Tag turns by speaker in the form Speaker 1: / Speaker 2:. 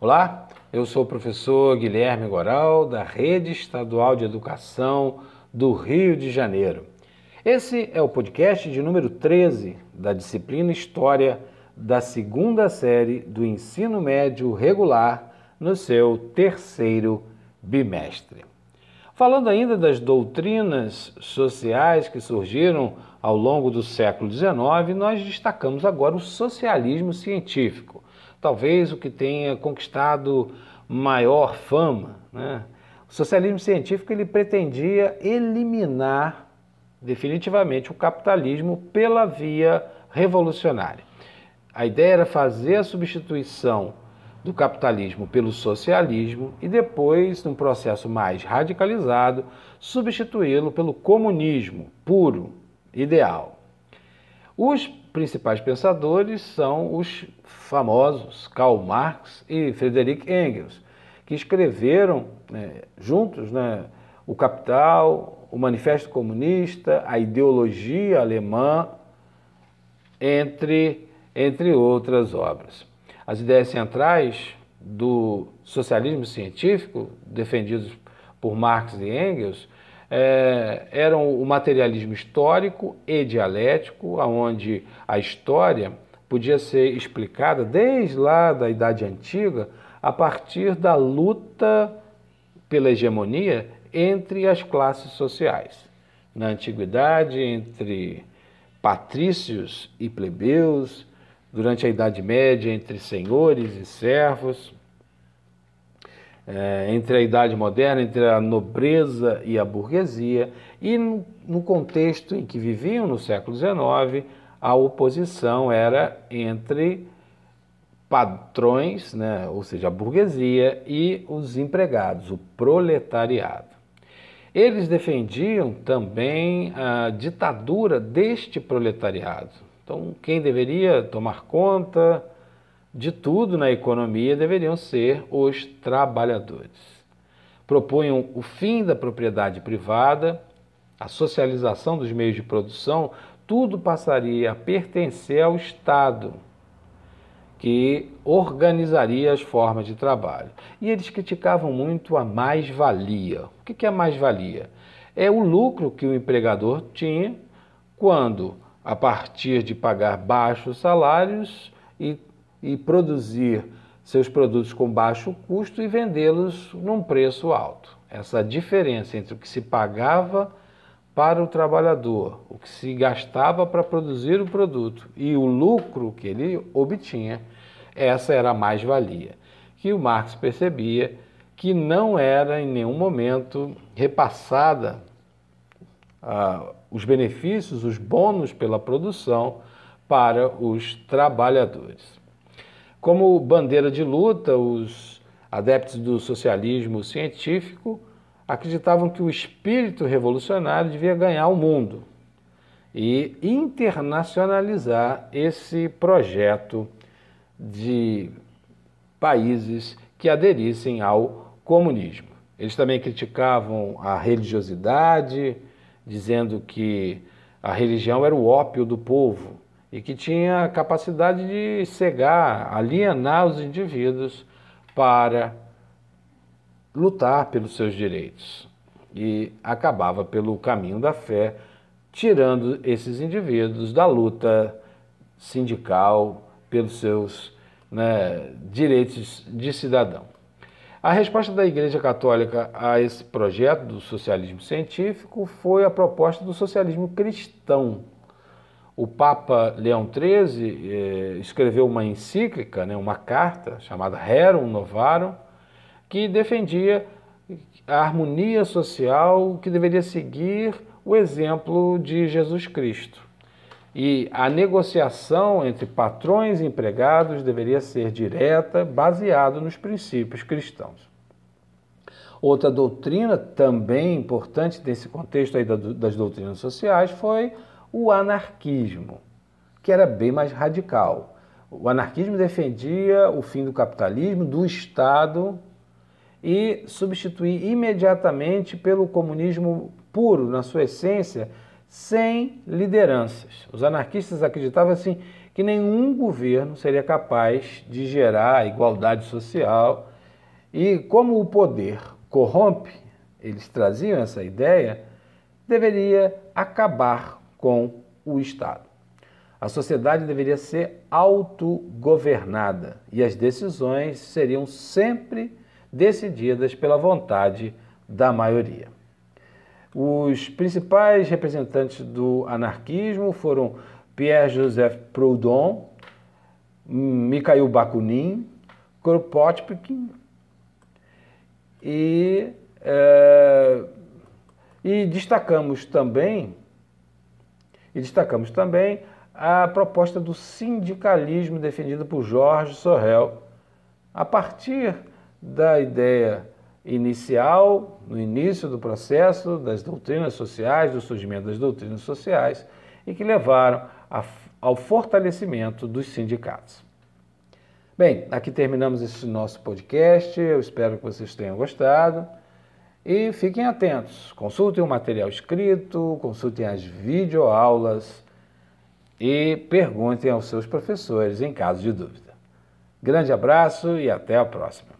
Speaker 1: Olá, eu sou o professor Guilherme Goral, da Rede Estadual de Educação do Rio de Janeiro. Esse é o podcast de número 13 da disciplina História da segunda série do ensino médio regular no seu terceiro bimestre. Falando ainda das doutrinas sociais que surgiram ao longo do século XIX, nós destacamos agora o socialismo científico talvez o que tenha conquistado maior fama. Né? O socialismo científico ele pretendia eliminar definitivamente o capitalismo pela via revolucionária. A ideia era fazer a substituição do capitalismo pelo socialismo e depois, num processo mais radicalizado, substituí-lo pelo comunismo puro, ideal. Os principais pensadores são os famosos Karl Marx e Friedrich Engels, que escreveram né, juntos né, o Capital, o Manifesto Comunista, a ideologia alemã, entre, entre outras obras. As ideias centrais do socialismo científico, defendidos por Marx e Engels, é, eram o materialismo histórico e dialético, onde a história podia ser explicada desde lá da Idade Antiga a partir da luta pela hegemonia entre as classes sociais. Na antiguidade, entre patrícios e plebeus, durante a Idade Média, entre senhores e servos, é, entre a Idade Moderna, entre a nobreza e a burguesia, e no, contexto em que viviam no século XIX, a oposição era entre patrões, né, ou seja, a burguesia, e os empregados, o proletariado. Eles defendiam também a ditadura deste proletariado. Então, quem deveria tomar conta de tudo na economia deveriam ser os trabalhadores. Propunham o fim da propriedade privada, a socialização dos meios de produção, tudo passaria a pertencer ao Estado, que organizaria as formas de trabalho. E eles criticavam muito a mais-valia. O que é a mais-valia? É o lucro que o empregador tinha quando, a partir de pagar baixos salários e e produzir seus produtos com baixo custo e vendê-los num preço alto. Essa diferença entre o que se pagava para o trabalhador, o que se gastava para produzir o produto e o lucro que ele obtinha, essa era a mais-valia, que o Marx percebia que não era em nenhum momento repassada ah, os benefícios, os bônus pela produção para os trabalhadores. Como bandeira de luta, os adeptos do socialismo científico acreditavam que o espírito revolucionário devia ganhar o mundo e internacionalizar esse projeto de países que aderissem ao comunismo. Eles também criticavam a religiosidade, dizendo que a religião era o ópio do povo e que tinha a capacidade de cegar, alienar os indivíduos para lutar pelos seus direitos. E acabava pelo caminho da fé, tirando esses indivíduos da luta sindical pelos seus né, direitos de cidadão. A resposta da Igreja Católica a esse projeto do socialismo científico foi a proposta do socialismo cristão, o Papa Leão XIII eh, escreveu uma encíclica, né, uma carta chamada Rerum Novarum, que defendia a harmonia social que deveria seguir o exemplo de Jesus Cristo. E a negociação entre patrões e empregados deveria ser direta, baseado nos princípios cristãos. Outra doutrina também importante nesse contexto aí das doutrinas sociais foi o anarquismo, que era bem mais radical. O anarquismo defendia o fim do capitalismo, do Estado e substituir imediatamente pelo comunismo puro, na sua essência, sem lideranças. Os anarquistas acreditavam assim que nenhum governo seria capaz de gerar igualdade social e como o poder corrompe, eles traziam essa ideia, deveria acabar com o Estado. A sociedade deveria ser autogovernada e as decisões seriam sempre decididas pela vontade da maioria. Os principais representantes do anarquismo foram Pierre-Joseph Proudhon, Mikhail Bakunin, Kropotkin e, é, e destacamos também e destacamos também a proposta do sindicalismo defendida por Jorge Sorrel, a partir da ideia inicial, no início do processo das doutrinas sociais, do surgimento das doutrinas sociais, e que levaram a, ao fortalecimento dos sindicatos. Bem, aqui terminamos esse nosso podcast. Eu espero que vocês tenham gostado. E fiquem atentos, consultem o material escrito, consultem as videoaulas e perguntem aos seus professores em caso de dúvida. Grande abraço e até a próxima.